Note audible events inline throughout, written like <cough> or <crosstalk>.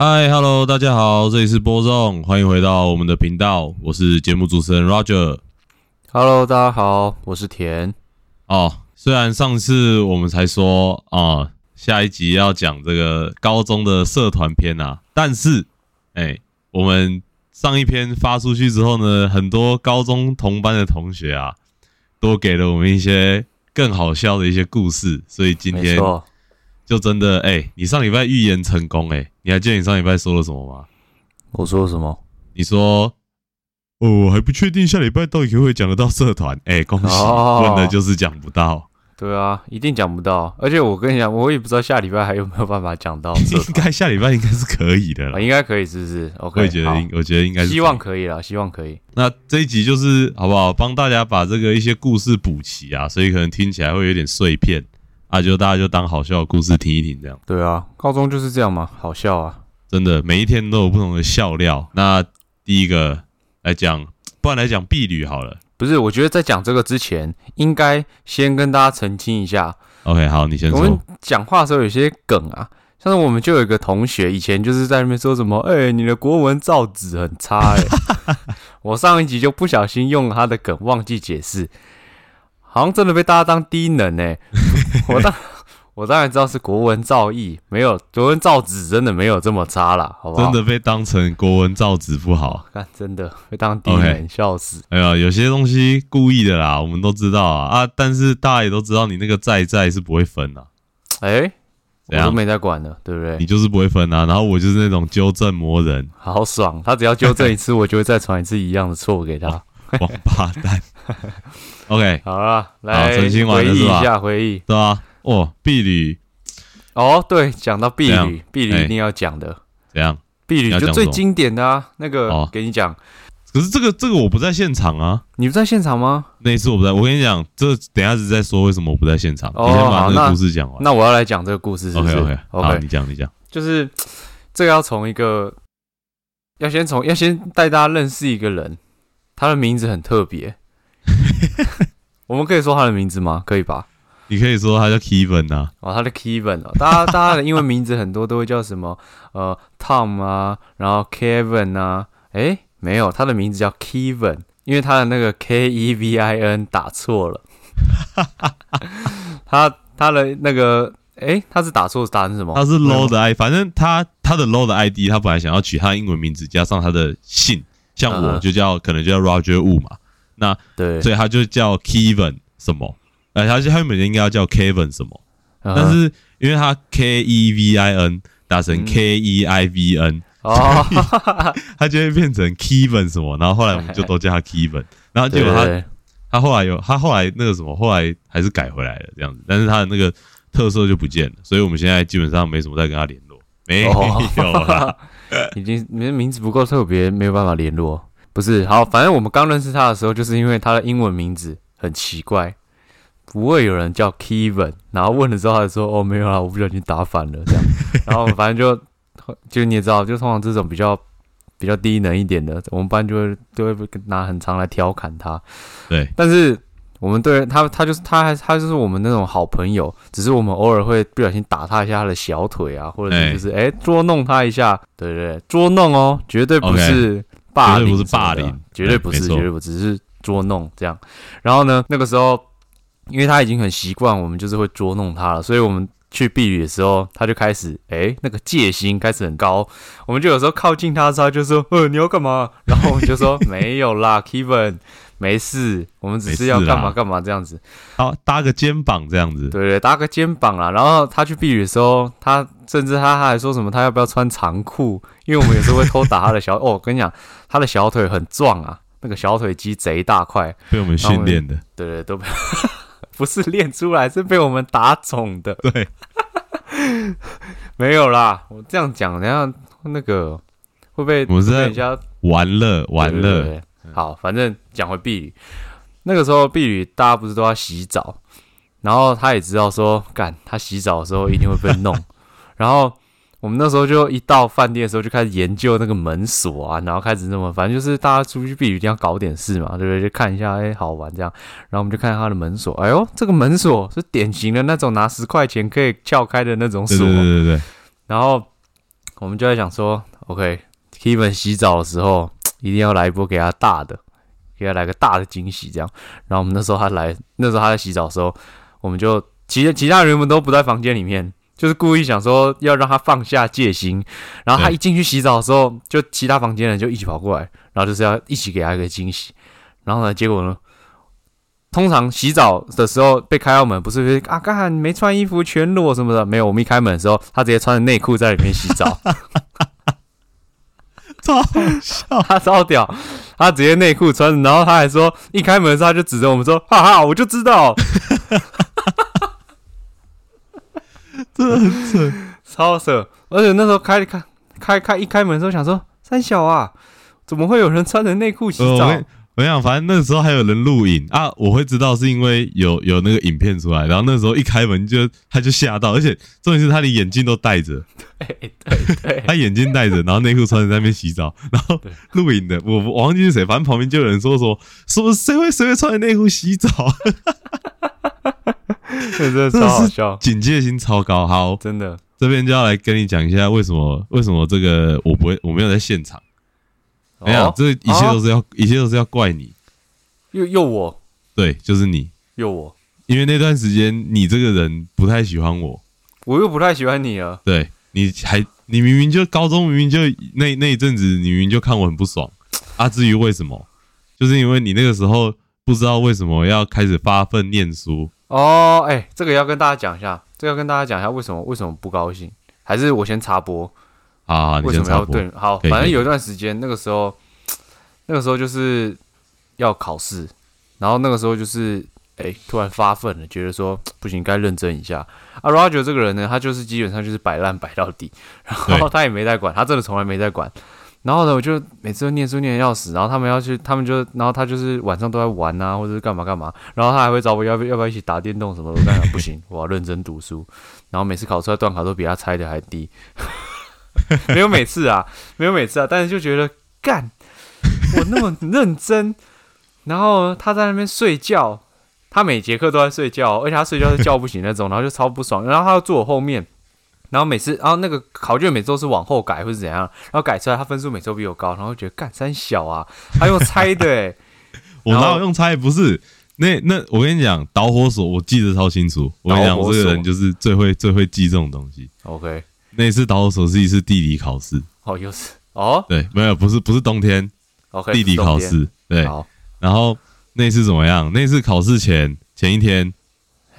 嗨，Hello，大家好，这里是播种，欢迎回到我们的频道，我是节目主持人 Roger。Hello，大家好，我是田。哦，虽然上次我们才说啊、下一集要讲这个高中的社团篇啊，但是，哎、我们上一篇发出去之后呢，很多高中同班的同学啊，都给了我们一些更好笑的一些故事，所以今天就真的，哎、你上礼拜预言成功、哎，你还记得你上礼拜说了什么吗？我说什么？你说，哦，我还不确定下礼拜到底会讲得到社团。哎、恭喜，哦问的就是讲不到，对啊，一定讲不到。而且我跟你讲，我也不知道下礼拜还有没有办法讲到应该下礼拜应该是可以的啊，了。应该可以，是不是？OK，我也觉得应，我觉得应该是希望可以。可以啦，希望可以。那这一集就是好不好？帮大家把这个一些故事补齐啊，所以可能听起来会有点碎片啊，就大家就当好笑的故事听一听，这样对啊，高中就是这样嘛，好笑啊。真的每一天都有不同的笑料。那第一个来讲，不然来讲婢女好了。不是，我觉得在讲这个之前，应该先跟大家澄清一下，OK，好，你先说我们说。讲话的时候有些梗啊，像是我们就有一个同学，以前就是在那边说什么，哎、你的国文造纸很差、哎，<laughs> 我上一集就不小心用了他的梗，忘记解释，好像真的被大家当低能哎、<laughs> 我当 <laughs> 我当然知道是国文造诣，没有国文造纸真的没有这么差啦，好不好？真的被当成国文造纸不好。看真的被当低能 OK 笑死。哎呀，有些东西故意的啦，我们都知道啊啊！但是大家也都知道，你那个在在是不会分啊，哎、我都没在管了，对不对你？就是不会分啊。然后我就是那种纠正魔人，好爽，他只要纠正一次，<laughs> 我就会再传一次一样的错给他。王八蛋。OK，好了，来澄清完回忆一下，回忆。对啊，哦，婢女哦，对，讲到婢怎样女，婢女哎一定要讲的，怎样？婢女就最经典的啊。那个哦给你讲，可是这个这个我不在现场啊，你不在现场吗？那一次我不在。我跟你讲，这等下子再说为什么我不在现场。哦你先把那个故事讲完。那我要来讲这个故事，是不 OK 是 OK，好，OK，你讲你讲。就是这个要从一个，要先从要先带大家认识一个人，他的名字很特别。我们可以说他的名字吗？可以吧？你可以说他叫 Kevin 啊，哦，他的 Kevin 哦，大家 <laughs> 大家的英文名字很多都会叫什么？呃 Tom 啊，然后 Kevin 啊，诶，没有，他的名字叫 Kevin，因为他的那个 K E V I N 打错了，<laughs> 他他的那个诶，他是打错打成什么？他是 low 的 I，反正他他的 low 的 ID，他本来想要取他的英文名字加上他的姓，像我嗯。就叫可能就叫 Roger Wu 嘛，那对，所以他就叫 Kevin 什么，呃，他他原本应该要叫 Kevin 什么，嗯但是因为他 K E V I N 打成嗯。K E I V N，哦，<laughs> 他就会变成 Kevin 什么，然后后来我们就都叫他 Kevin，然后结果他对。他后来有他后来那个什么，后来还是改回来了这样子，但是他的那个特色就不见了，所以我们现在基本上没什么再跟他联络，没有啦。<laughs> 已经你的名字不够特别，没有办法联络。不是，好，反正我们刚认识他的时候，就是因为他的英文名字很奇怪，不会有人叫 Kevin，然后问了之后，他就说：“哦，没有啦，我不小心打反了。”这样，<laughs> 然后反正就就你也知道，就通常这种比较比较低能一点的，我们班就会就会拿很长来调侃他。对，但是我们对他，他就是他还他就是我们那种好朋友，只是我们偶尔会不小心打他一下他的小腿啊，或者哎。是就是哎、捉弄他一下，对对对，捉弄哦，绝对不是霸不是霸凌绝对不是，绝对不只是捉弄这样。然后呢，那个时候因为他已经很习惯我们就是会捉弄他了，所以我们。去避雨的时候，他就开始哎、那个戒心开始很高，我们就有时候靠近他的时候，他就说：“呃，你要干嘛？”然后我们就说：“ <laughs> 没有啦，Kevin，没事，我们只是要干嘛干嘛这样子。好搭个肩膀这样子，对对，搭个肩膀啦。然后他去避雨的时候，他甚至他他还说什么，他要不要穿长裤？因为我们有时候会偷打他的小 <laughs> 哦，我跟你讲，他的小腿很壮啊，那个小腿肌贼大块。被我们训练的，对对，都被 <laughs> 不是练出来，是被我们打肿的。对，<laughs> 没有啦，我这样讲，等一下那个会不会我们是在家玩乐玩对对乐，对好，反正讲回婢女，那个时候婢女大家不是都要洗澡，然后他也知道说，干他洗澡的时候一定会被弄，<laughs> 然后我们那时候就一到饭店的时候就开始研究那个门锁啊，然后开始那么，反正就是大家出去避雨一定要搞点事嘛，对不对？就看一下，哎、好玩这样。然后我们就看他的门锁，哎呦，这个门锁是典型的那种拿十块钱可以撬开的那种对锁，对对对对，然后我们就在想说，OK，Kevin 洗澡的时候一定要来一波给他大的，给他来个大的惊喜，这样。然后我们那时候他来，那时候他在洗澡的时候，我们就其实其他人们都不在房间里面，就是故意想说要让他放下戒心。然后他一进去洗澡的时候，就其他房间人就一起跑过来，然后就是要一起给他一个惊喜。然后呢，结果呢？通常洗澡的时候被开到门，不是会啊，刚才你没穿衣服全裸什么的，没有。我们一开门的时候，他直接穿着内裤在里面洗澡，超好笑，他超屌，他直接内裤穿着，然后他还说，一开门的时候他就指着我们说，哈哈，我就知道，真的很扯。超扯。而且那时候开开开开一开门的时候，想说三小啊，怎么会有人穿着内裤洗澡？跟我跟你讲，反正那时候还有人录影啊，我会知道是因为有有那个影片出来，然后那时候一开门就他就吓到，而且重点是他连眼镜都戴着，对对对，他眼镜戴着，然后内裤穿着在那边洗澡，然后录影的我我忘记是谁，反正旁边就有人说说什么谁会谁会穿着内裤洗澡，<laughs> 真的超好笑，警戒心超高。好，真的。这边就要来跟你讲一下为什么为什么这个我不会我没有在现场，没有，哦，这一切都是要、一切都是要怪你，又又我对，就是你，又我，因为那段时间你这个人不太喜欢我。我又不太喜欢你啊。对，你还你明明就高中明明就那那一阵子，你明明就看我很不爽啊。至于为什么，就是因为你那个时候不知道为什么要开始发奋念书。哦，哎、这个要跟大家讲一下，这个要跟大家讲一下为什么为什么不高兴，还是我先插播，啊，你为什么。要对？好，反正有一段时间，那个时候，那个时候就是要考试，然后那个时候就是哎、突然发奋了，觉得说不行，该认真一下。啊 Roger 这个人呢，他就是基本上就是摆烂摆到底，然后他也没在管，他真的从来没在管。然后呢，我就每次都念书念的要死，然后他们要去，他们就，然后他就是晚上都在玩啊，或者是干嘛干嘛，然后他还会找我要不要不要一起打电动什么的，不行，我要认真读书。然后每次考出来段考都比他猜的还低，<laughs> 没有每次啊，没有每次啊，但是就觉得干，我那么认真，然后他在那边睡觉，他每节课都在睡觉，而且他睡觉是叫不醒那种，然后就超不爽，然后他要坐我后面。然后每次，然后那个考卷每周是往后改或是怎样，然后改出来他分数每周比我高，然后觉得干三小啊，他用猜的诶、<laughs> 我哪有用猜？不是，那那我跟你讲，导火索我记得超清楚。我跟你讲，我这个人就是最会最会记这种东西。OK，那一次导火索是一次地理考试，哦又是哦？对，没有，不是不是冬天，OK，地理考，试，对。然后那次怎么样？那次考试前前一天，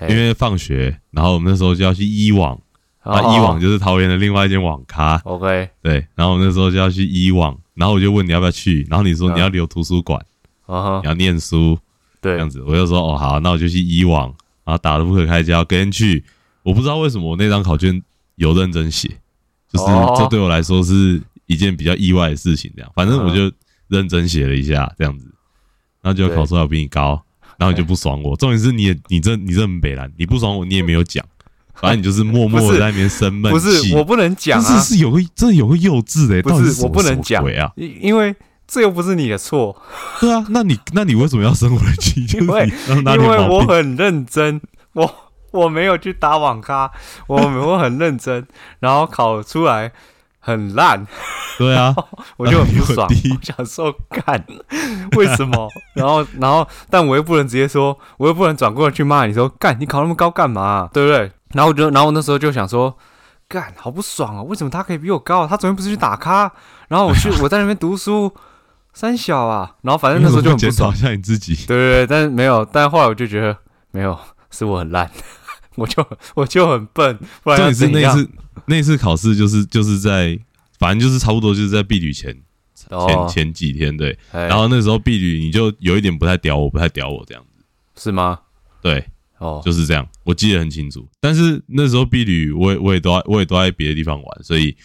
因为放学，然后我们那时候就要去医网，啊，哦医网就是桃园的另外一间网咖，OK，对。然后我们那时候就要去医网，然后我就问你要不要去，然后你说嗯。你要留图书馆，嗯哼。你，要念书对。这样，子，我就说哦好，那我就去医网，然后打得不可开交，跟去。我不知道为什么我那张考卷有认真写，就是哦这对我来说是一件比较意外的事情。这样，反正我就认真写了一下，这样子，然后就考出来我比你高，然后你就不爽我。重点是你也你这你这很北蓝，你不爽我你也没有讲，反正你就是默默的在那边生闷不气。是我不能讲啊，但是是有个真的有个幼稚的、不是我不能讲啊！因因为这又不是你的错，对啊，那你那你为什么要生我的气？就是因为？我很认真，我我没有去打网咖，我我很认真，然后考出来很烂，对啊，<laughs> 我就很不爽，我想说干为什么？然后然后但我又不能直接说，我又不能转过来去骂你说干你考那么高干嘛、对不对？然后我就然后我那时候就想说。干，好不爽啊！为什么他可以比我高？他昨天不是去打咖，然后我去我在那边读书，三小啊，然后反正那时候就很不爽检讨一。下你自己。对对对，但是没有，但是后来我就觉得没有，是我很烂，<laughs> 我就我就很笨，不然重点是？那次那次考试就是就是在，反正就是差不多就是在避旅前前哦，前几天对，哎然后那时候避旅你就有一点不太屌我，不太屌我这样子，是吗？对，哦，就是这样，我记得很清楚。但是那时候避旅我也我也都在我也都在别的地方玩，所以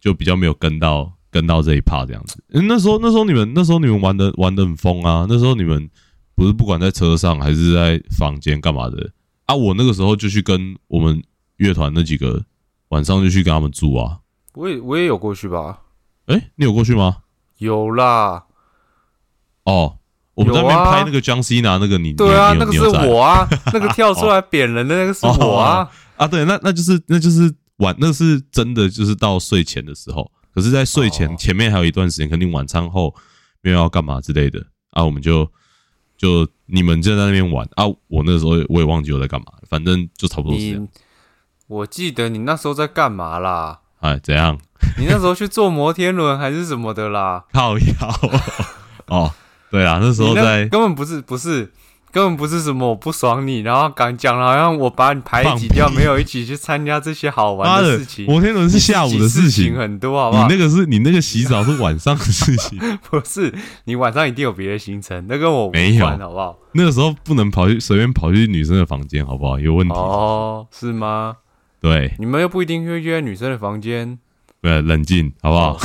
就比较没有跟到跟到这一趴这样子。嗯那时候那时候你们那时候你们玩的玩的很疯啊，那时候你们不是不管在车上还是在房间干嘛的啊？我那个时候就去跟我们乐团那几个晚上就去跟他们住啊。我也我也有过去吧？哎、你有过去吗？有啦，哦，我们在那边拍那个江西拿那个你，对啊，那个是我啊，<laughs> 那个跳出来扁人的那个是我啊，啊，对，那那就是那就是晚那是真的，就是到睡前的时候。可是，在睡前哦前面还有一段时间，肯定晚餐后没有要干嘛之类的啊，我们就就你们就在那边玩啊。我那时候我也忘记我在干嘛，反正就差不多是这样。你，我记得你那时候在干嘛啦？哎，怎样？你那时候去坐摩天轮还是什么的啦？靠腰哦，对啊，那时候在根本不是不是根本不是什么我不爽你，然后敢讲了好像我把你排挤掉，没有一起去参加这些好玩的事情。摩天轮是下午的事情，很多，好不好？你那个是你那个洗澡是晚上的事情，<laughs> 不是你晚上一定有别的行程，那跟我没有，好不好？那个时候不能跑去随便跑去女生的房间，好不好？有问题。哦，是吗？对，你们又不一定会约女生的房间，对，冷静，好不好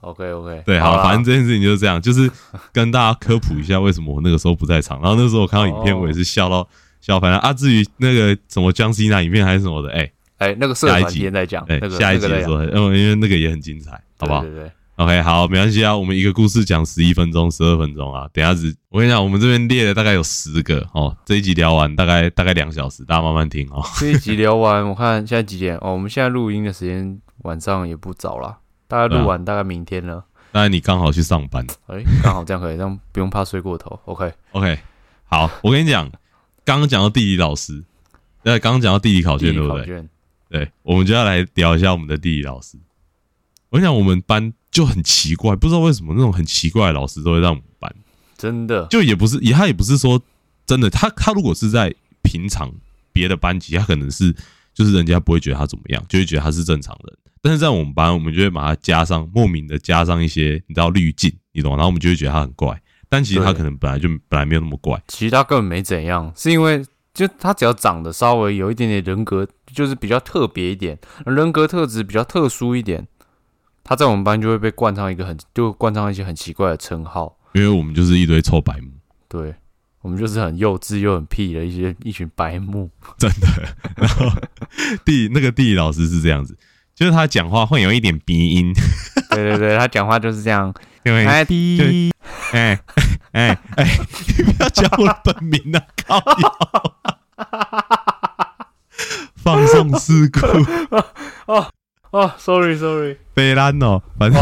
？OK OK，<laughs> 对，好，啦反正这件事情就是这样，就是跟大家科普一下为什么我那个时候不在场。然后那时候我看到影片，哦我也是笑到笑翻了啊。至于那个什么江西那影片还是什么的，哎哎，那个下一集篇在讲，哎那，个下一集那个在讲的时候，因为因为那个也很精彩，好不好对对对，？OK，好，没关系啊，我们一个故事讲十一分钟、十二分钟啊。等一下子，我跟你讲，我们这边列了大概有十个哦，这一集聊完大概大概两小时，大家慢慢听哦。这一集聊完，我看现在几点？哦，我们现在录音的时间晚上也不早啦，大概录完大概明天了。当然你刚好去上班哎，刚好这样可以，这样不用怕睡过头。OK，，OK，好，我跟你讲，刚刚讲到地理老师，那，刚刚讲到地理考卷，对不对？对，我们就要来聊一下我们的地理老师。我跟你讲，我们班就很奇怪，不知道为什么那种很奇怪的老师都会让我们班，真的就也不是，也他也不是说真的，他他如果是在平常别的班级，他可能是就是人家不会觉得他怎么样，就会觉得他是正常人。但是在我们班，我们就会把它加上莫名的加上一些你知道滤镜，你懂吗？然后我们就会觉得他很怪，但其实他可能本来就本来没有那么怪。其实他根本没怎样，是因为就他只要长得稍微有一点点人格，就是比较特别一点，人格特质比较特殊一点，他在我们班就会被冠上一个很就冠上一些很奇怪的称号。因为我们就是一堆臭白目，对我们就是很幼稚又很屁的一些一群白目。真的。然后 <laughs> 地那个地理老师是这样子，就是他讲话会有一点鼻音，对对对，他讲话就是这样。因为哎，滴，哎哎哎，你不要讲我的本名啊！靠腰，放送事故，哦哦，sorry sorry，悲蓝哦，反正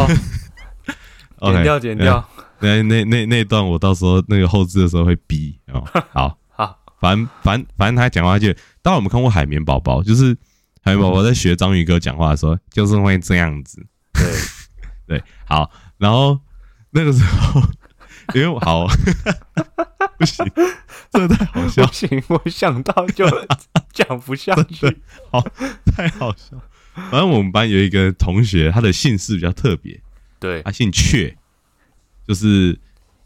<laughs> 剪掉剪掉。那那那那段我到时候那个后置的时候会逼哦。好，<laughs> 好，反正反正反正他讲话就，当然我们看过海绵宝宝，就是海绵宝宝在学章鱼哥讲话的时候，就是会这样子。对，<laughs> 对，好，然后那个时候，因为我好不行，这太好笑不，行，我想到就讲不下去。好太好笑。反正我们班有一个同学，他的姓氏比较特别，对他姓阙，就是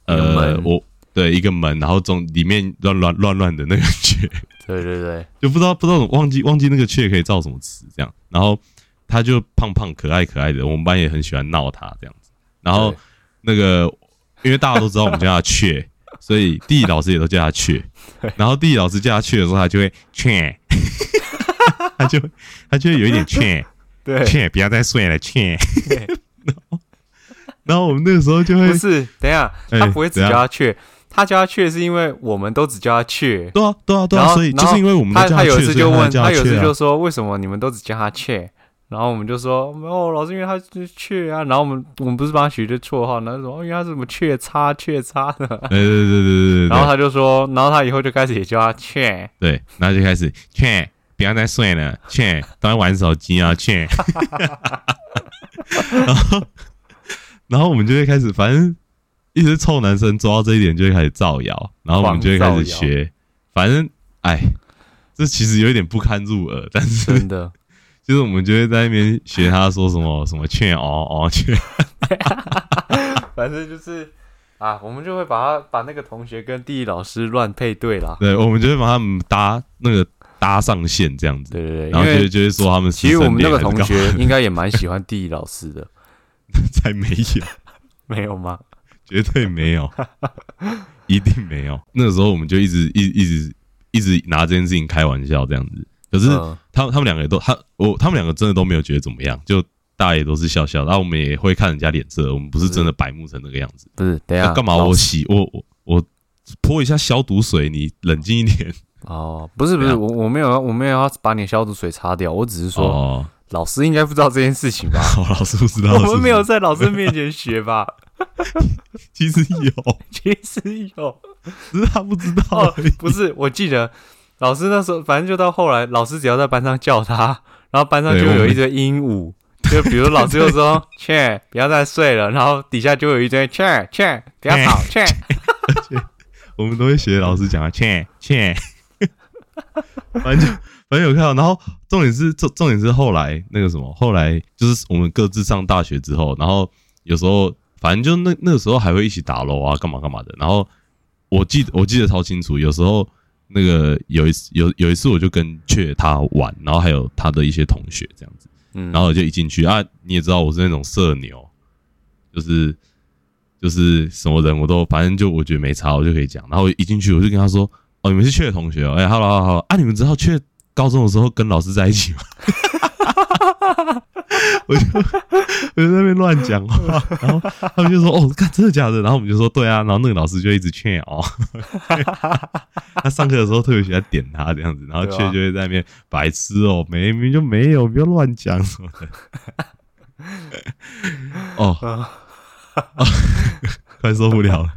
呃，我对一个门，然后中里面乱乱乱乱的那个阙，对对对，就不知道不知道忘记忘记那个雀可以造什么词这样。然后他就胖胖可爱可爱的，我们班也很喜欢闹他这样子。然后那个因为大家都知道我们叫他雀，<laughs> 所以地理老师也都叫他雀。然后地理老师叫他雀的时候，他就会阙，<laughs> 他就他就会有一点劝。对，劝，不要再睡了，雀。<laughs> 然后。然后我们那个时候就会不，是，等一下，哎他不会只叫他雀，他叫他去是因为我们都只叫他去。对啊，对啊，对啊，所以就是因为我们他他有一次就问，叫他有一次就说，为什么你们都只叫他去？然后我们就说，没有，老师，因为他是雀啊。然后我们我们不是帮他取的绰号，然后说，哦，因为他是什么雀叉雀叉的。对对对对对对，然后他就说，然后他以后就开始也叫他雀。对，然后就开始雀，不要再睡了，雀，都在玩手机啊，雀。<laughs> 然后，然后我们就会开始，反正一直臭男生抓到这一点就会开始造谣，然后我们就会开始学，反正哎，这其实有一点不堪入耳，但是真的，<laughs> 就是我们就会在那边学他说什么什么劝哦哦劝，<laughs> 反正就是啊，我们就会把他把那个同学跟地理老师乱配对啦。对，我们就会把他们搭那个搭上线这样子，对对对，然后就就会说他们其实我们那个同学应该也蛮喜欢地理老师的，<laughs> 才没有，没有吗？绝对没有，<laughs> 一定没有。那个时候我们就一直一一直一直拿这件事情开玩笑这样子，可是嗯他他们两个也都他我他们两个真的都没有觉得怎么样，就大家也都是笑笑，然后我们也会看人家脸色，我们不是真的白目成那个样子。不是，等下那干嘛我洗我我我泼一下消毒水，你冷静一点。哦，不是不是，我我没有我没有要把你消毒水擦掉，我只是说，哦，老师应该不知道这件事情吧？<laughs> 好，老师不知道，我们没有在老师面前学吧？<laughs> 其实有，<laughs> 其实有，只是他不知道哦。不是，我记得老师那时候，反正就到后来，老师只要在班上叫他，然后班上就有一堆鹦鹉，就比如老师就说“ <laughs> 切，不要再睡了”，然后底下就有一堆“切切，不要吵，切。我们都会学老师讲啊，切切，反正就反正有看到，然后重点是重重点是后来那个什么，后来就是我们各自上大学之后，然后有时候反正就那那个时候还会一起打楼啊，干嘛干嘛的。然后我记得我记得超清楚，有时候那个有一次有有一次我就跟雀他玩，然后还有他的一些同学这样子。”，嗯，然后我就一进去啊，你也知道我是那种社牛，就是就是什么人我都反正就我觉得没差，我就可以讲。然后一进去我就跟他说：“哦，你们是雀的同学哦，哎，hello hello hello 啊，你们知道雀高中的时候跟老师在一起吗？” <laughs> <laughs> <laughs> 我就 <laughs> 我就在那边乱讲话，然后他们就说：“哦，看真的假的？”然后我们就说：“对啊。”然后那个老师就一直劝哦，<laughs> 他上课的时候特别喜欢点他这样子，然后对啊雀就会在那边白痴哦，没明明就没有，不要乱讲什么的。哦，哦快受不了了，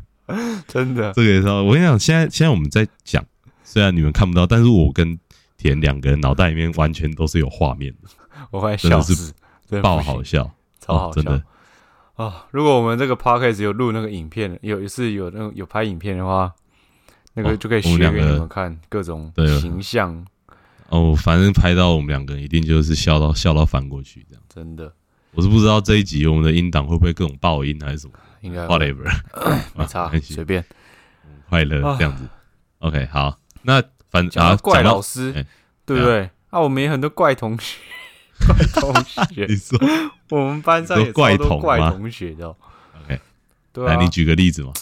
真的，这个也是要。我跟你讲，现在现在我们在讲，虽然你们看不到，但是我跟田两个人脑袋里面完全都是有画面的，我快真的是笑死，真的爆好笑，超好笑哦真的。哦！如果我们这个 podcast 有录那个影片，有一次有那种有拍影片的话，那个哦就可以学给你们看各种形象，哦，反正拍到我们两个人一定就是笑到笑到翻过去这样。真的我是不知道这一集我们的音档会不会各种爆音还是什么 <laughs> 应该，whatever，<laughs> <laughs> 没差随便。快乐这样子。OK，好，那反正啊怪老师哎，对不对？啊，我们也很多怪同学，怪 <laughs> 同学你，说我们班上有怪超多怪同学的哦。OK，对啊来，你举个例子嘛。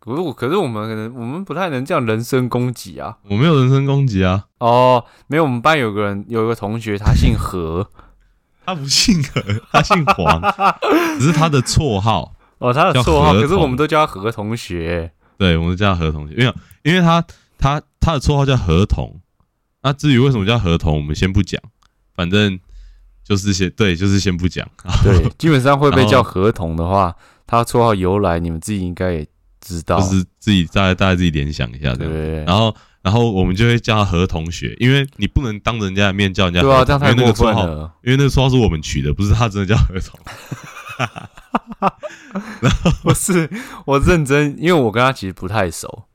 可是我，可是我们可能我们不太能这样人身攻击啊。我没有人身攻击啊，哦，没有，我们班有个人有一个同学，他姓何，<laughs> 他不姓何，他姓黄，只是他的绰号。<laughs> 哦，他的叫绰号，可是我同们都叫他何同学。对，我们叫他何同学，因为因为他他他的绰号叫何童。那至于为什么叫合同，我们先不讲，反正就是先对，就是先不讲。对，<laughs> 基本上会被叫合同的话，他绰号由来，你们自己应该也知道。就是自己大家大家自己联想一下这样。对然后然后我们就会叫他何同学，因为你不能当着人家的面叫人家对啊，这样太因为那个绰号，过分了。因为那个绰号是我们取的，不是他真的叫何童。不是，我认真，因为我跟他其实不太熟，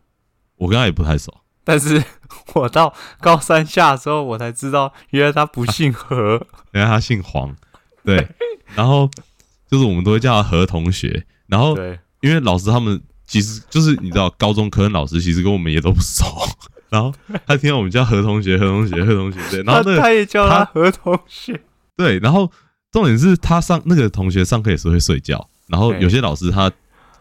我跟他也不太熟，但是我到高三下的时候，我才知道原来他不 <laughs> 姓何。原来他姓黄。对，<laughs> 然后就是我们都会叫他何同学，然后，因为老师他们其实就是你知道，高中科任老师其实跟我们也都不熟，然后他听到我们叫何同学、何同学、何同学，对，然后他那个他也叫他他何同学。对，然后重点是他上那个同学上课也是会睡觉，然后有些老师他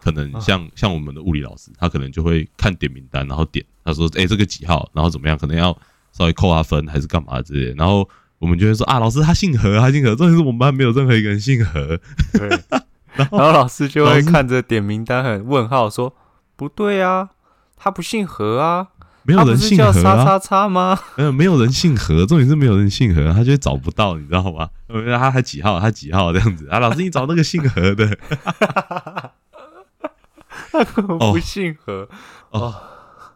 可能啊像像我们的物理老师，他可能就会看点名单，然后点他说，哎、这个几号，然后怎么样，可能要稍微扣他分还是干嘛之类的，然后我们就会说啊，老师他姓何，他姓何，重点是我们班没有任何一个人姓何，对，<laughs> 然后老师就会看着点名单很问号说：“不对啊，他不姓何啊，没有人姓何啊，叫叉叉叉吗？没有，没有人姓何，重点是没有人姓何，他就会找不到，你知道吗？呃他他几号，他几号？这样子啊？老师，你找那个姓何的，？” <laughs> 他根本不姓何。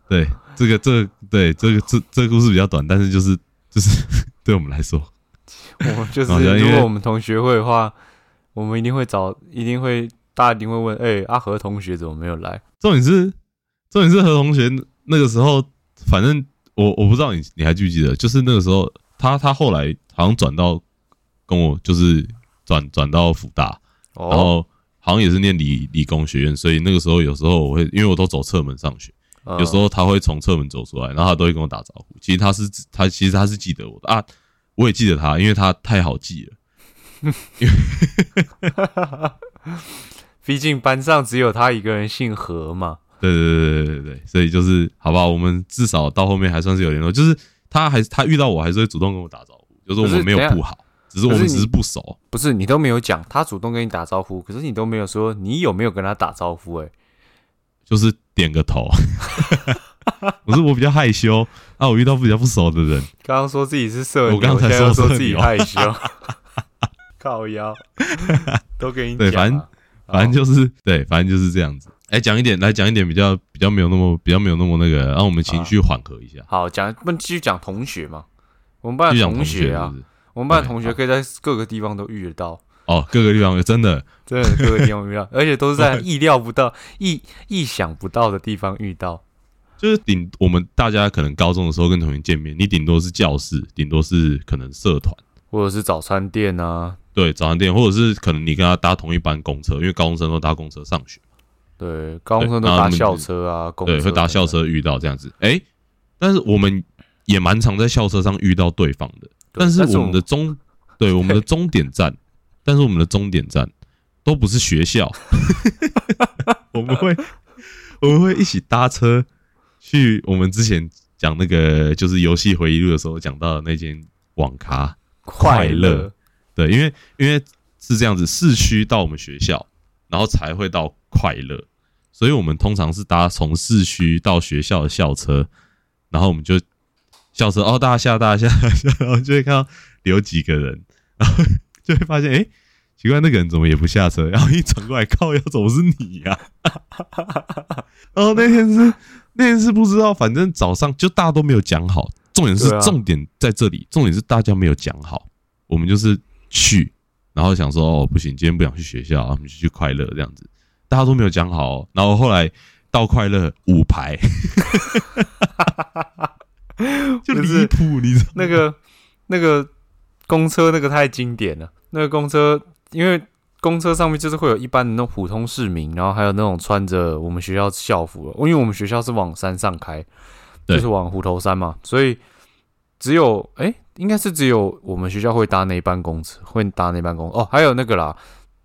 对，这个这个对这个这这个故事比较短，但是就是就是 <laughs> 对我们来说，<laughs> 我们就是，如果我们同学会的话，我们一定会找，一定会，大家一定会问：“哎、阿和同学怎么没有来重点是重点是何同学那个时候，反正我我不知道你你还记不记得，就是那个时候他他后来好像转到跟我就是转转到福大，？”哦，然后好像也是念理理工学院，所以那个时候有时候我会因为我都走侧门上学。呃有时候他会从侧门走出来，然后他都会跟我打招呼。其实他是他其实他是记得我的啊，我也记得他，因为他太好记了。<laughs> 毕竟班上只有他一个人姓何嘛。对对对对对对，所以就是好吧，我们至少到后面还算是有联络。就是他还他遇到我还是会主动跟我打招呼，就是我们没有不好，只是我们只是不熟。不是你都没有讲，他主动跟你打招呼，可是你都没有说你有没有跟他打招呼、欸？就是点个头，<laughs> 我是我比较害羞。啊，我遇到比较不熟的人，刚刚说自己是社牛，我刚才现在又说自己害羞，<laughs> 靠腰，都给你对讲啊。反正反正就是对，反正就是这样子。哎，讲一点来讲一点比较比较没有那么比较没有那么那个，让我们情绪缓和一下。好讲，不继续讲同学嘛？我们班同学啊。是，是我们班的同学 <laughs> 可以在各个地方都遇得到，哦，各个地方真的。真的各个地方遇到，<laughs> 而且都是在意料不到、意意想不到的地方遇到。就是顶我们大家可能高中的时候跟同学见面，你顶多是教室，顶多是可能社团，或者是早餐店啊，对早餐店，或者是可能你跟他搭同一班公车，因为高中生都搭公车上学，对，高中生都搭校车啊，公对，会搭校车遇到这样子。哎，但是我们也蛮常在校车上遇到对方的，对但是我们们的终对我们的终点站，但是我们的终点站都不是学校，<laughs> 我们会我们会一起搭车去我们之前讲那个就是游戏回忆录的时候讲到的那间网咖，快乐。对，因为因为是这样子，市区到我们学校，然后才会到快乐，所以我们通常是搭从市区到学校的校车，然后我们就校车哦，大家下，大家下，大家下，然后就会看到有几个人，然后 <laughs> 就会发现，哎，奇怪，那个人怎么也不下车？然后一转过来，靠，要怎么是你呀、<laughs> 然后那天是那天是不知道，反正早上就大家都没有讲好，重点是、啊重点在这里，重点是大家没有讲好，我们就是去，然后想说哦不行，今天不想去学校，我们就去快乐这样子，大家都没有讲好、哦，然后后来到快乐五排，<laughs> <laughs> 就是离谱，你知道？那个那个公车那个太经典了，那个公车因为公车上面就是会有一般的那种普通市民，然后还有那种穿着我们学校校服的，因为我们学校是往山上开，就是往虎头山嘛，所以只有哎、应该是只有我们学校会搭那一班公车，会搭那班公哦，还有那个啦，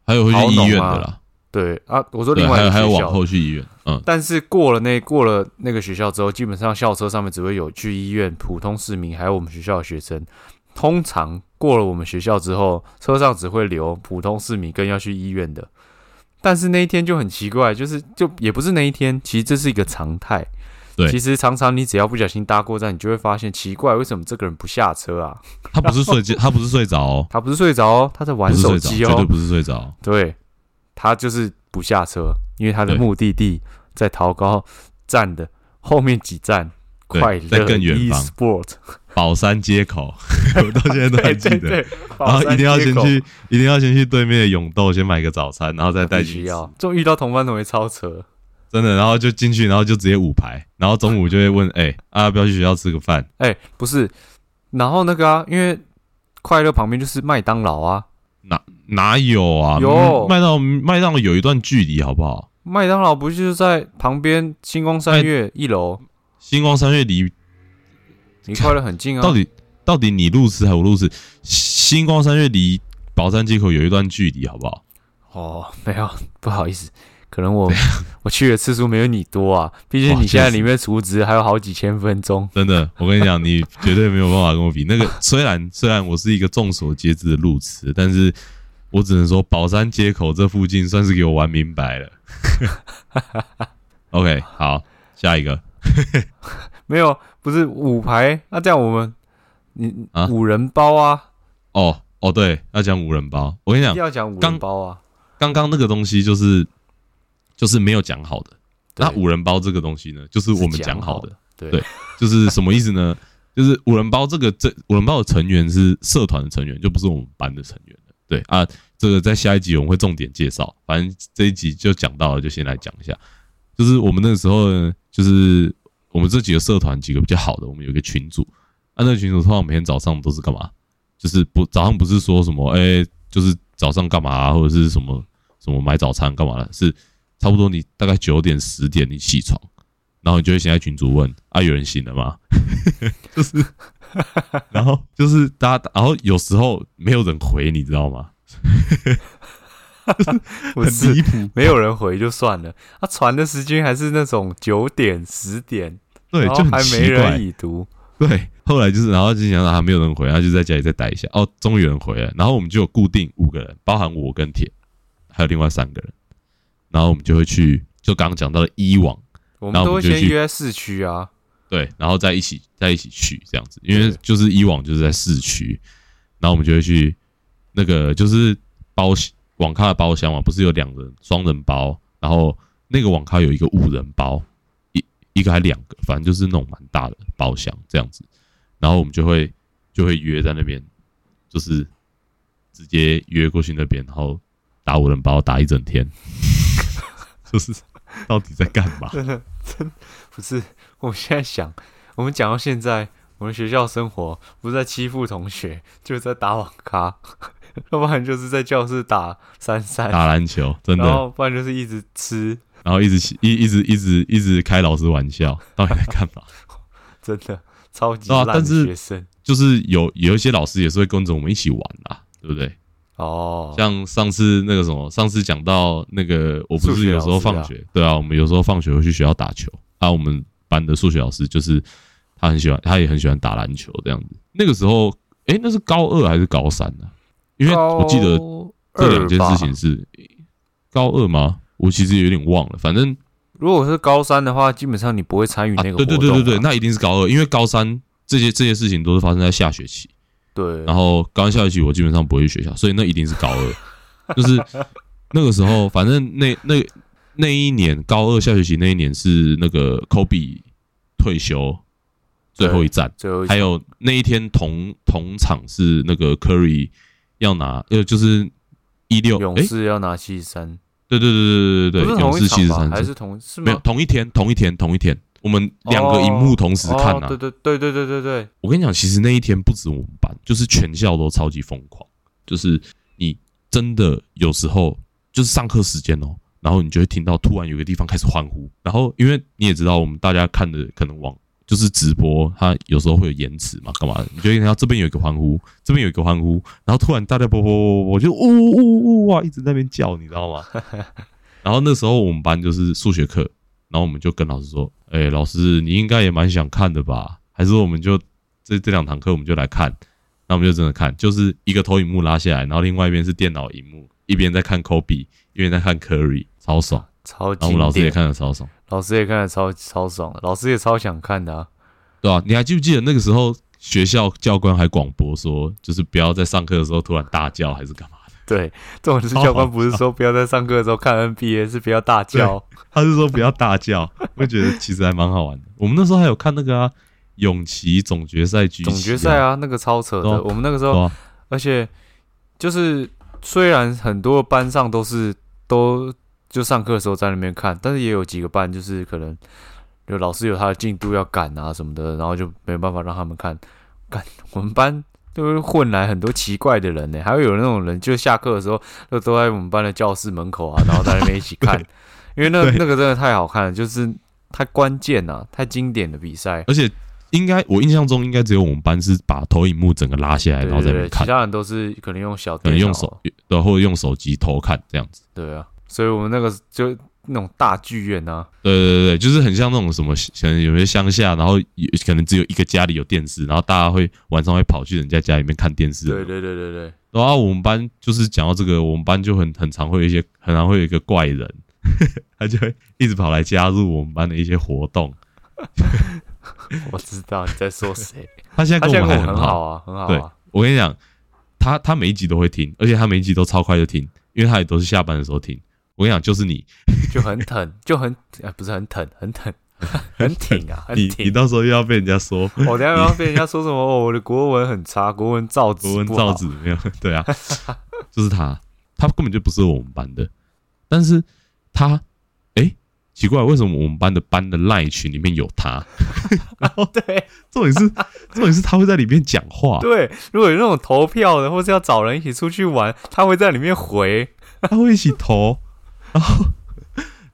还有会去医院的啦，对啊，我说，另外还有还有往后去医院，嗯，但是过了那过了那个学校之后，基本上校车上面只会有去医院、普通市民，还有我们学校的学生。通常过了我们学校之后，车上只会留普通市民跟要去医院的。但是那一天就很奇怪，就是就也不是那一天，其实这是一个常态。对其实常常你只要不小心搭过站，你就会发现奇怪，为什么这个人不下车啊？他不是睡觉，他不是睡着哦，<laughs> 他不是睡着哦，他在玩手机哦。绝对不是睡着，对，他就是不下车，因为他的目的地在桃高站的后面几站，快乐在更远方。eSport，宝山街口，<laughs> 我到现在都还对记得。然后一定要先去，一定要先去对面的永豆先买个早餐，然后再带进去吃。必须要，就遇到同班同学超扯，真的，然后就进去，然后就直接五排，然后中午就会问，<laughs> 哎、啊，要不要去学校吃个饭？哎、不是，然后那个啊，因为快乐旁边就是麦当劳啊，哪哪有啊？有麦当麦当劳有一段距离，好不好？麦当劳不就是在旁边星光三月一楼，星光三月离离快乐很近啊，到底到底你路痴还是我路痴？星光三月离宝山街口有一段距离，好不好？哦，没有，不好意思，可能我 <laughs> 我去的次数没有你多啊，毕竟你现在里面储值还有好几千分钟。真的，我跟你讲，你绝对没有办法跟我比。那个 <laughs> 虽然虽然我是一个众所皆知的路痴，但是我只能说宝山街口这附近算是给我玩明白了。<laughs> OK，好，下一个没有，不是五排，那这样我们你啊五人包啊，哦哦，对，要讲五人包。我跟你讲，要讲五人包啊。刚刚那个东西就是就是没有讲好的。那五人包这个东西呢，就是我们讲讲好的，，对对就是什么意思呢？<laughs> 就是五人包这个这五人包的成员是社团的成员，就不是我们班的成员了。对啊，这个在下一集我们会重点介绍，反正这一集就讲到了，就先来讲一下。就是我们那个时候呢，就是我们这几个社团几个比较好的，我们有一个群组，啊，那个群组通常每天早上都是干嘛？就是不早上不是说什么哎、就是早上干嘛、啊，或者是什么什么买早餐干嘛的，是差不多你大概九点十点你起床，然后你就会先在群主问啊，有人醒了吗？<laughs> 就是，然后就是大家，然后有时候没有人回，你知道吗？<laughs> 很离谱，没有人回就算了，他传的时间还是那种九点十点，对，就还没就很奇怪人。已读，对，后来就是，然后就想到还没有人回，他就在家里再待一下。哦，终于有人回了，然后我们就有固定五个人，包含我跟铁，还有另外三个人，然后我们就会去，就刚刚讲到的一网，我们都会先约在市区啊，对，然后再一起再一起去这样子，因为就是以往就是在市区，然后我们就会去那个就是包网咖的包厢嘛，不是有两人双人包，然后那个网咖有一个五人包，一一个还两个，反正就是那种蛮大的包厢这样子，然后我们就会就会约在那边，就是直接约过去那边，然后打五人包打一整天，就是到底在干嘛？<laughs> 真的真不是。我现在想，我们讲到现在，我们学校生活不是在欺负同学，就是在打网咖，<laughs> 要不然就是在教室打三三，打篮球真的然。后不然就是一直吃，然后一直一一直一直一直开老师玩笑，到底在干嘛？<laughs> 真的超级烂但是学生。就是有有一些老师也是会跟着我们一起玩啦，对不对？哦，像上次那个什么，上次讲到那个，我不是有时候放学，对啊，我们有时候放学会去学校打球啊。我们班的数学老师就是他很喜欢，他也很喜欢打篮球这样子。那个时候，哎，那是高二还是高三呢、因为我记得这两件事情是高二吗？我其实有点忘了，反正如果是高三的话，基本上你不会参与啊，那个对活动、对对对对，那一定是高二，因为高三这些这些事情都是发生在下学期，对，然后高三下学期我基本上不会去学校，所以那一定是高二，就是那个时候，反正那那那一年高二下学期那一年是那个 Kobe 退休最后一站，最后一还有那一天同同场是那个 Curry 要拿呃就是一六勇，士要拿七十三，对对对对对对对，勇士七十？三还是同是？没有同一天同一天同一天，我们两个荧幕同时看啊哦，对对对对对对对，我跟你讲，其实那一天不止我们班，就是全校都超级疯狂。就是你真的有时候就是上课时间哦，然后你就会听到突然有个地方开始欢呼，然后因为你也知道，我们大家看的可能网就是直播，它有时候会有延迟嘛，干嘛的？你就会听到这边有一个欢呼，这边有一个欢呼，然后突然大家啵啵啵啵，就呜呜呜哇，一直在那边叫，你知道吗？然后那时候我们班就是数学课，然后我们就跟老师说：“哎、老师，你应该也蛮想看的吧？还是我们就这这两堂课我们就来看？”那我们就真的看，就是一个投影幕拉下来，然后另外一边是电脑荧幕，一边在看 Kobe，一边在看 Curry，超爽。超然后我们老师也，看得超爽，老师也看得超超爽，老师也超想看的啊。对啊、你还记不记得那个时候学校教官还广播说，就是不要在上课的时候突然大叫还是干嘛的？<laughs> 对，这种是教官不是说不要在上课的时候看 NBA，是不要大叫。他是说不要大叫，我觉得其实还蛮好玩的。我们那时候还有看那个啊，永琪总决赛举总决赛啊，那个超扯的。我们那个时候，而且就是虽然很多班上都是都就上课的时候在那边看，但是也有几个班就是可能就老师有他的进度要赶啊什么的，然后就没办法让他们看。干我们班就是混来很多奇怪的人呢、还会有那种人，就下课的时候就都在我们班的教室门口啊，然后在那边一起看，<laughs> 因为那那个真的太好看了，就是太关键了、太经典的比赛。而且应该我印象中应该只有我们班是把投影幕整个拉下来，然后在那对对，其，他人都是可能用小可电脑，能用手，然后用手机偷看这样子。对啊，所以我们那个就那种大剧院啊，对对对对，就是很像那种什么，可能有些乡下，然后有可能只有一个家里有电视，然后大家会晚上会跑去人家家里面看电视。对对对对对，然后我们班就是讲到这个，我们班就很很常会有一些，很常会有一个怪人，<laughs> 他就会一直跑来加入我们班的一些活动。<laughs> 我知道你在说谁，<laughs> 他现在跟我们还很很好啊，很好对啊，我跟你讲，他他每一集都会听，而且他每一集都超快就听，因为他也都是下班的时候听。我跟你讲，就是你，<laughs> 就很疼，就很呃不是很疼，很疼，<laughs> 很挺啊，很 <laughs> 你你。到时候又要被人家说我等一下要被人家说什么？哦，我的国文很差，国文造纸国文造纸没有？对啊，就是他，他根本就不是我们班的，但是他，诶，奇怪，为什么我们班的班的赖群里面有他？对重点是，重点是他会在里面讲话，对，如果有那种投票的，或是要找人一起出去玩，他会在里面回。他会一起投，然后，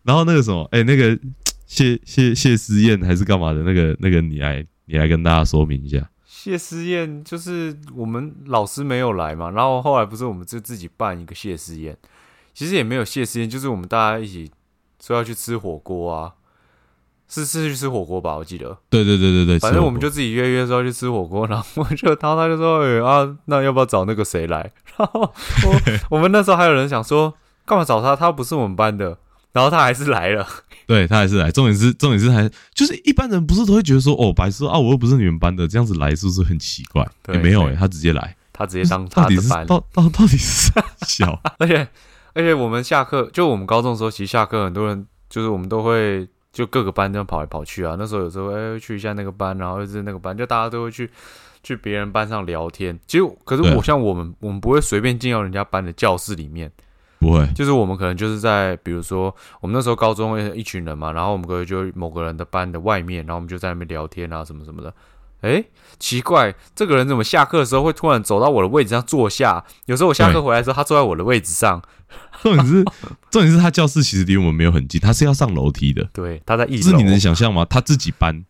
然后那个什么，哎，那个谢谢谢思燕还是干嘛的？那个那个，你来你来跟大家说明一下。谢师宴就是我们老师没有来嘛，然后后来不是我们就自己办一个谢师宴，其实也没有谢师宴，就是我们大家一起说要去吃火锅啊，是是去吃火锅吧，我记得，对对对对对，反正我们就自己约约说要去吃火锅，然后我就他他就说，哎、啊，那要不要找那个谁来？<laughs> 然后我我们那时候还有人想说，干嘛找他？他不是我们班的。然后他还是来了，对他还是来。重点是重点是还就是一般人不是都会觉得说哦，白痴啊，我又不是你们班的，这样子来是不是很奇怪？也没有诶、他直接来，他直接当 <laughs> 他的班，到到到底是啥小？<laughs> 而且而且我们下课，就我们高中的时候，其实下课很多人就是我们都会就各个班这样跑来跑去啊。那时候有时候哎、去一下那个班，然后又是那个班，就大家都会去去别人班上聊天。其实可是我像我们我们不会随便进到人家班的教室里面，不会，就是我们可能就是在比如说我们那时候高中一群人嘛，然后我们可能就某个人的班的外面，然后我们就在那边聊天啊什么什么的。哎，奇怪，这个人怎么下课的时候会突然走到我的位置上坐下？有时候我下课回来的时候，他坐在我的位置上，重点是重点是他教室其实离我们没有很近，他是要上楼梯的。对，他在一楼。就是你能想象吗？他自己班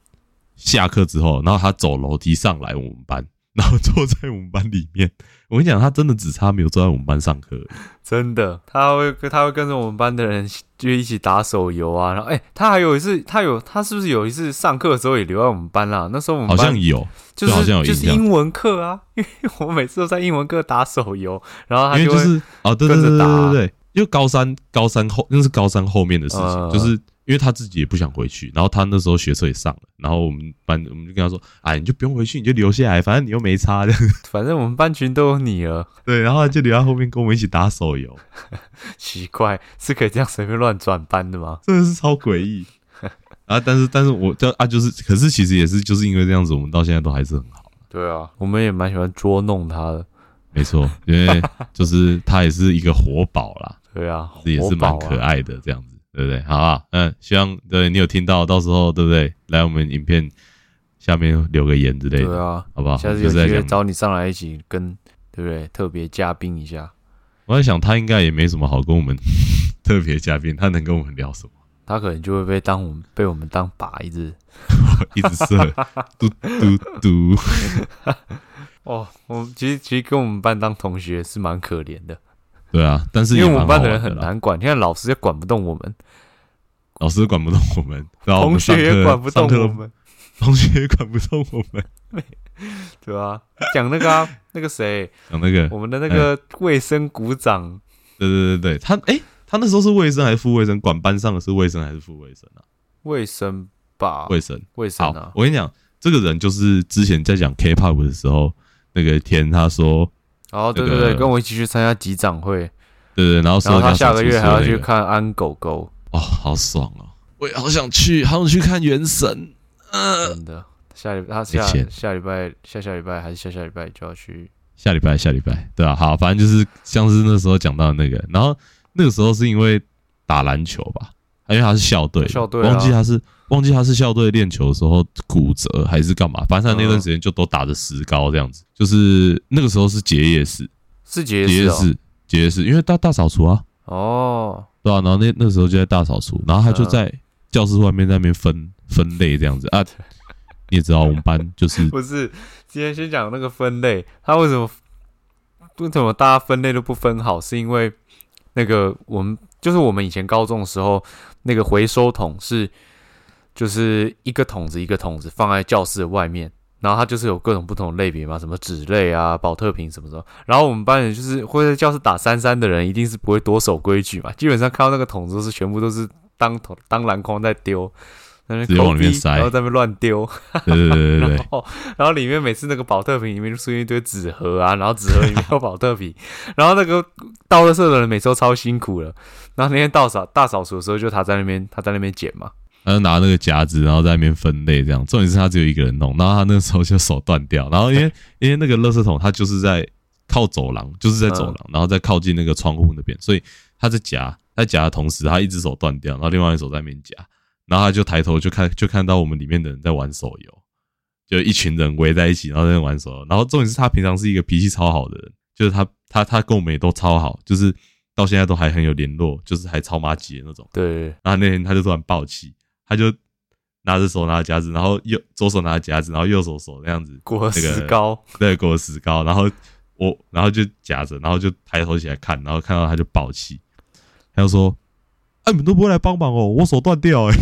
下课之后，然后他走楼梯上来我们班，然后坐在我们班里面。我跟你讲，他真的只差没有坐在我们班上课。真的，他会跟他会跟着我们班的人就一起打手游啊，然后哎、他还有一次，他有他是不是有一次上课的时候也留在我们班啦？那时候我们好像有，就是好像有就是英文课啊，因为我每次都在英文课打手游，然后他就是哦，对对对对对对，因为高三高三后那是高三后面的事情，呃就是因为他自己也不想回去，然后他那时候学车也上了，然后我们班我们就跟他说，哎，你就不用回去，你就留下来，反正你又没差这样。<laughs> 反正我们班群都有你了，<laughs> 对，然后他就留在后面跟我们一起打手游，<laughs> 奇怪，是可以这样随便乱转班的吗？真的是超诡异。啊，但是但是我就啊就是，可是其实也是就是因为这样子，我们到现在都还是很好。对啊，我们也蛮喜欢捉弄他的，没错，因为就是他也是一个活宝啦，对啊，也是蛮可。爱的这样子，对不对？好啊，嗯，希望对你有听到，到时候对不对？来我们影片下面留个言之类的，对啊，好不好？下次有机会找你上来一起跟，对不对？特别嘉宾一下，我在想他应该也没什么好跟我们 <laughs> 特别嘉宾，他能跟我们聊什么？他可能就会被当我们被我们当靶一直。<laughs> 一直射，嘟嘟嘟，<laughs> 哦，我其实其实跟我们班当同学是蛮可怜的，对啊，但是因为我们班的人很难管，现在老师也管不动我们，老师管不动我们，然后同学也管不动我们，同学也管不动我们。<laughs> 对啊、讲那个啊，<laughs> 那个谁，讲那个，我们的那个卫生股长，对对对对，他诶，他那时候是卫生还是副卫生？管班上的是卫生还是副卫生啊？卫生吧，卫生。卫生啊，，我跟你讲，这个人就是之前在讲 K-pop 的时候，那个天他说，哦，对对对，跟我一起去参加集长会，对对，然后说然后他下个月还要去看安狗狗，哦，好爽哦！我也好想去，好想去看原神。呃，真的，下礼他下下礼拜下下礼拜还是下下礼拜就要去，下礼拜，下礼拜，对啊，好，反正就是像是那时候讲到的那个，然后那个时候是因为打篮球吧，因为他是校队，校队啊。忘记他是忘记他是校队练球的时候骨折还是干嘛，反正他那段时间就都打着石膏这样子，就是那个时候是结业式，是结业式，结业式，因为大大扫除啊，哦，对啊，然后那那时候就在大扫除，然后他就嗯。在教室外面那边分分类这样子。啊，<laughs> 你也知道我们班就是 <laughs> 不是，今天先讲那个分类，他为什么为什么大家分类都不分好？是因为那个我们就是我们以前高中的时候，那个回收桶是就是一个桶子一个桶子放在教室的外面，然后它就是有各种不同的类别嘛，什么纸类啊、保特瓶什么什么。然后我们班人就是会在教室打三三的人，一定是不会多守规矩嘛，基本上看到那个桶子都是全部都是当桶当篮筐在丢。在那边往里面塞然后在那边乱丢，对对对 <laughs> 然，后然后里面每次那个保特瓶里面就出现一堆纸盒啊，然后纸盒里面有保特瓶，然后那个倒垃圾的人每次都超辛苦了。然后那天大扫大扫除的时候，就他在那边他在那边捡嘛，他就拿那个夹子，然后在那边分类这样。重点是他只有一个人弄，然后他那个时候就手断掉，然后因为 <laughs> 因为那个垃圾桶它就是在靠走廊，就是在走廊，然后再靠近那个窗户那边，所以他在夹，在夹的同时，他一只手断掉，然后另外一手在那边夹，然后他就抬头就看就看到我们里面的人在玩手游，就一群人围在一起，然后在那玩手游。然后重点是他平常是一个脾气超好的人，就是他他他跟我们也都超好，就是到现在都还很有联络，就是还超妈级的那种。对，然后那天他就突然爆气，他就拿着手拿着夹子，然后右左手拿着夹子，然后右手手那样子果那个实膏，对给我石膏，然后我然后就夹着，然后就抬头起来看，然后看到他就爆气，他就说：“哎、你们都不会来帮忙哦，我手断掉哎、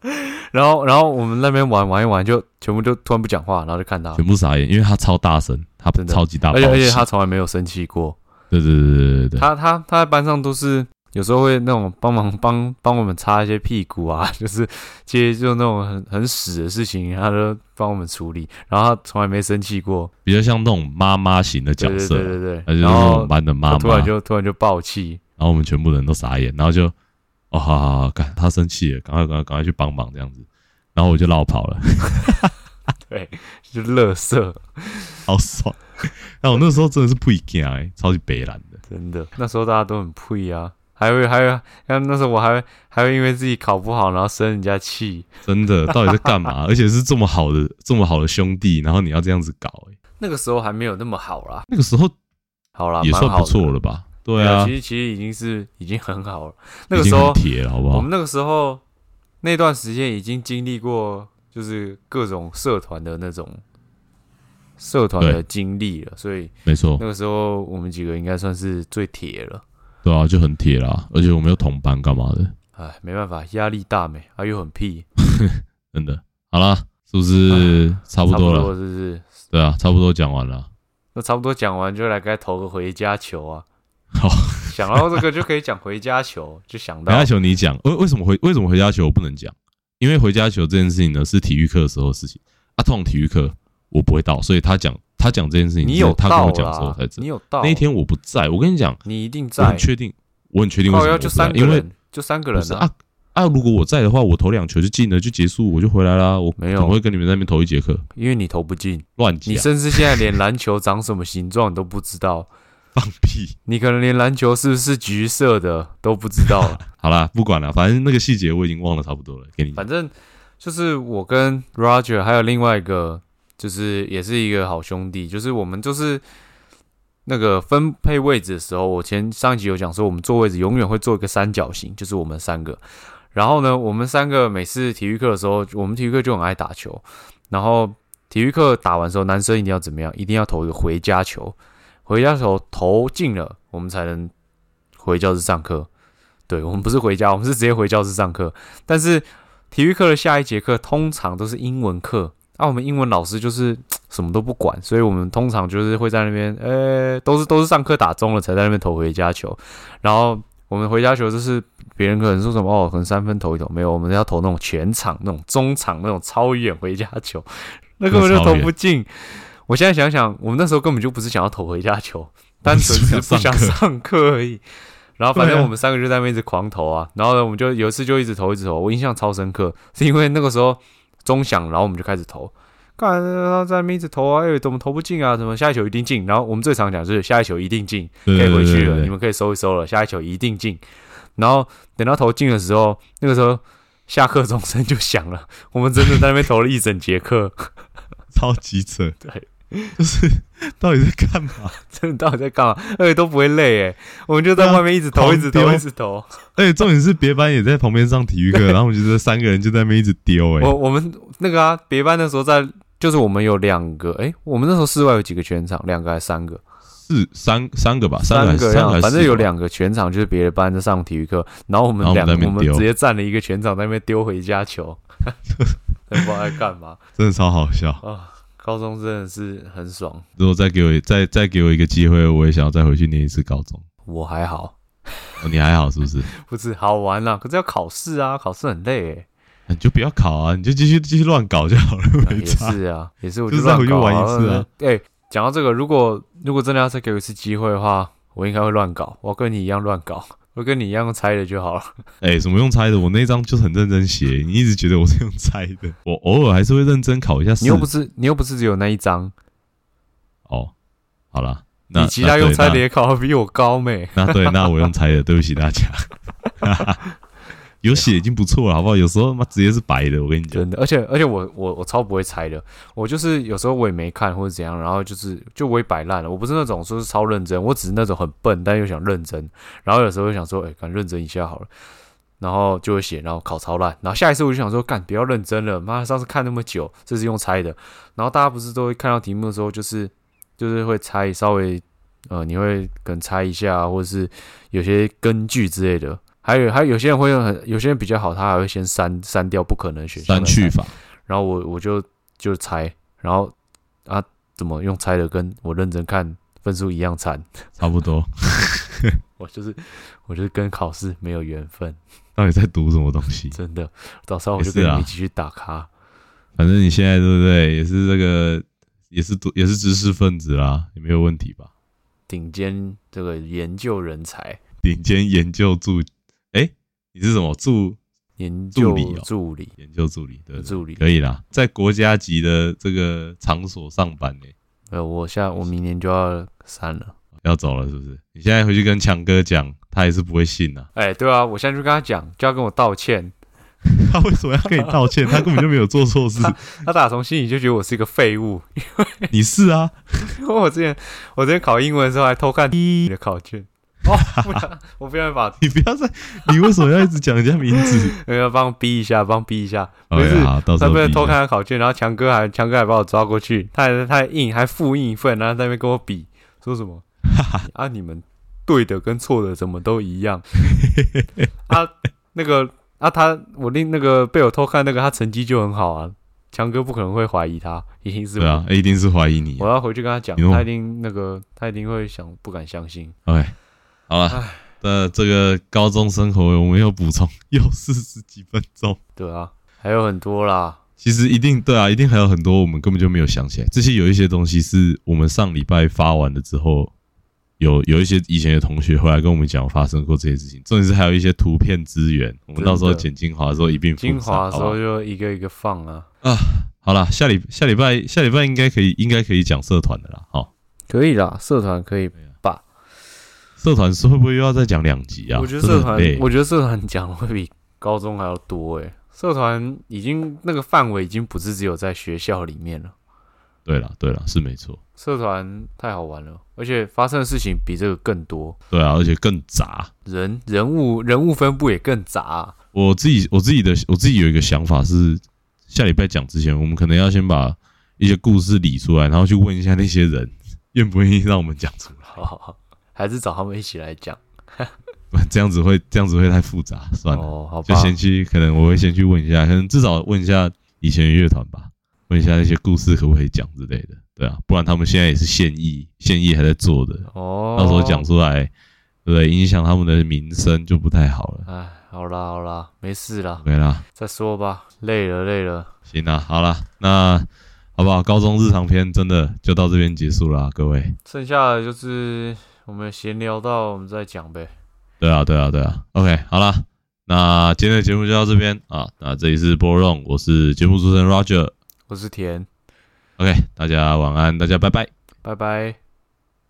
<laughs> 然后然后我们那边玩玩一玩，就全部就突然不讲话，然后就看他，全部傻眼，因为他超大声，他真的超级大而且而且他从来没有生气过，对对对对对对，他他他在班上都是有时候会那种帮忙 <laughs> 帮帮我们擦一些屁股啊，<laughs> 就是接就那种很很屎的事情，他都帮我们处理，然后他从来没生气过，比较像那种妈妈型的角色，对对对，他就是然后我们班的妈妈，突然就突然就爆气，然后我们全部人都傻眼，然后就哦，好好好，赶他生气了，赶快赶快赶快去帮忙这样子，然后我就绕跑了，<laughs> 对，就乐色，好爽。但我那时候真的是不一样哎，超级北蓝的，真的，那时候大家都很配啊，还会还有，像那时候我还会还会因为自己考不好，然后生人家气，真的，到底在干嘛？<laughs> 而且是这么好的这么好的兄弟，然后你要这样子搞哎，那个时候还没有那么好啦，那个时候好啦，也算不错了吧？对啊其，实其实已经是已经很好了。那个时候铁了，好不好我们？那个时候那段时间已经经历过，就是各种社团的那种社团的经历了，所以没错那，个时候我们几个应该算是最铁了。对啊，就很铁啦，而且我们又同班干嘛的？哎，没办法，压力大没，啊又很屁，<laughs> 真的，好啦，是不是差不差不多了？多是不是？对啊，差不多讲完了。那差不多讲完，就来该投个回家球啊。<laughs> 好，想到这个就可以讲回家球，就想到回家球你讲，为为什么回为什么回家球我不能讲？因为回家球这件事情呢是体育课的时候的事情啊，通常体育课我不会到，所以他讲他讲这件事情，你有他跟我讲的时候才知道。你有到那一天我不在，我跟你讲，你一定在我很，确定，我很确定为靠腰就三个人因为就三个人啊。啊啊，如果我在的话，我投两球就进了，就结束，我就回来啦。我没有我会跟你们在那边投一节课？因为你投不进，乱讲你，甚至现在连篮球长什么形状你都不知道，<laughs> 放屁！你可能连篮球是不是橘色的都不知道了。<laughs> 好啦，不管了，反正那个细节我已经忘了差不多了。给你反正就是我跟 Roger 还有另外一个，就是也是一个好兄弟，就是我们就是那个分配位置的时候，我前上一集有讲说，我们坐位置永远会做一个三角形，就是我们三个。然后呢，我们三个每次体育课的时候，我们体育课就很爱打球。然后体育课打完之后，男生一定要怎么样？一定要投一个回家球，回家球投进了，我们才能回教室上课。对我们不是回家，我们是直接回教室上课。但是体育课的下一节课通常都是英文课，啊，我们英文老师就是 <tsk> 什么都不管，所以我们通常就是会在那边，呃、都是都是上课打钟了才在那边投回家球，然后我们回家球就是别人可能说什么哦，可能三分投一投，没有，我们要投那种全场、那种中场、那种超远回家球，那根本就投不进。我现在想想，我们那时候根本就不是想要投回家球，单纯 <laughs> 是不想上课而已。然后反正我们三个就在那边一直狂投啊，然后呢，我们就有一次就一直投一直投，我印象超深刻，是因为那个时候钟响，然后我们就开始投，看他在那边一直投啊，哎、怎么投不进啊？什么下一球一定进？然后我们最常讲就是下一球一定进，可以回去了，你们可以收一收了，下一球一定进。然后等到投进的时候，那个时候下课钟声就响了，我们真的在那边投了一整节课，<laughs> 超级扯，对，<laughs> 就是到底在干嘛？<laughs> 真的到底在干嘛？而且都不会累哎，我们就在外面一直投，狂一直投，丢一直投。而且重点是别班也在旁边上体育课，<laughs> 然后我们就这三个人就在那边一直丢，哎我，我们那个啊，别班的时候在，就是我们有两个，哎，我们那时候室外有几个全场，两个还是三个？四三三个吧，三个三个反正有两个全场，就是别的班在上体育课，然后我们两个我们直接占了一个全场，在那边丢回家球，不知道在干嘛真的超好笑。啊！高中真的是很爽，如果再给我再再给我一个机会，我也想要再回去念一次高中。我还好，哦你还好是不是？<laughs> 不是好玩啦，可是要考试啊，考试很累诶。你就不要考啊，你就继续继续乱搞就好了，啊也。是啊，也是，我就再回去玩一次啊。哎、讲到这个，如果如果真的要再给我一次机会的话，我应该会乱搞，我要跟你一样乱搞，我跟你一样猜的就好了。<laughs> 哎、什么用猜的？我那张就很认真写，你一直觉得我是用猜的，我偶尔还是会认真考一下试。你又不是你又不是只有那一张，哦，好了，那你其他用猜的也考的比我高没？那对，那我用猜的，对不起大家。<laughs> 有写已经不错了，好不好？有时候妈直接是白的，我跟你讲。真的，而且而且我我我超不会猜的，我就是有时候我也没看或者怎样，然后就是就我也摆烂了，我不是那种说是超认真，我只是那种很笨但又想认真，然后有时候又想说，哎、敢认真一下好了。然后就会写，然后考超烂，然后下一次我就想说，干不要认真了，妈，上次看那么久，这是用猜的。然后大家不是都会看到题目的时候，就是就是会猜，稍微呃，你会可能猜一下，或者是有些根据之类的。还有还有有些人会用很，有些人比较好，他还会先删删掉不可能选项，删去。法，然后我我就就猜，然后啊怎么用猜的跟我认真看分数一样惨，<laughs> 差不多。我就是我就是跟考试没有缘分，<laughs> 到底在读什么东西？<laughs> 真的。早上我就跟你们一起去打卡，反正你现在对不对？也是这个，也是读，也是知识分子啦，也没有问题吧？顶尖这个研究人才，顶尖研究助，哎，你是什么助研究助理哦助理研究助理？对对？助理。可以啦，在国家级的这个场所上班呢，呃，我下我明年就要删了。要走了是不是？你现在回去跟强哥讲，他也是不会信啊、哎、对啊，我现在就跟他讲，就要跟我道歉。<laughs> 他为什么要跟你道歉？他根本就没有做错事。<laughs> 他打从心里就觉得我是一个废物，你是啊，<laughs> 因为我之前我之前考英文的时候还偷看你的考卷。<laughs> 哦，不然我不想把你不要再，你为什么要一直讲人家名字？<laughs> 要帮逼一下，帮逼一下。不 OK，是好，到时他不能偷看他考卷，然后强哥还强哥还把我抓过去，他还他还印还复印一份，然后在那边跟我比，说什么 <laughs> 啊你们对的跟错的怎么都一样啊那个啊他我另那个被我偷看那个他成绩就很好啊，强哥不可能会怀疑他，一定是我对啊，一定是怀疑你我。要回去跟他讲，他一定那个他一定会想不敢相信。OK，好了，那这个高中生活我们又补充又四十几分钟。对啊，还有很多啦，其实一定对啊，一定还有很多我们根本就没有想起来。这些有一些东西是我们上礼拜发完了之后，有有一些以前的同学回来跟我们讲发生过这些事情。重点是还有一些图片资源，我们到时候剪精华的时候一并精华的时候就一个一个放啊啊，好了，下礼下礼拜下礼拜应该可以应该可以讲社团的啦。好，可以啦，社团可以吧？社团是会不会又要再讲两集啊？我觉得社团，我觉得社团讲的会比高中还要多诶、社团已经那个范围已经不是只有在学校里面了，对了对了，是没错。社团太好玩了，而且发生的事情比这个更多，对啊，而且更杂。人人物人物分布也更杂啊、我自己我自己的我自己有一个想法是，下礼拜讲之前，我们可能要先把一些故事理出来，然后去问一下那些人愿不愿意让我们讲出来。好好好，还是找他们一起来讲 <laughs> 这样子会这样子会太复杂，算了，哦，好就，先去，可能我会先去问一下，可能至少问一下以前的乐团吧，问一下那些故事可不可以讲之类的，对啊，不然他们现在也是现役，现役还在做的，哦，到时候讲出来，对不对？影响他们的名声就不太好了。哎，好啦好啦，没事啦，OK 啦，再说吧，累了累了，行啦，好啦，那好不好？高中日常篇真的就到这边结束啦，各位。剩下的就是我们闲聊到我们再讲呗。对啊，对啊，对啊。OK，好了，那今天的节目就到这边啊。那这里是波浪，我是节目主持人 Roger。我是田，OK，大家晚安，大家拜拜。拜拜。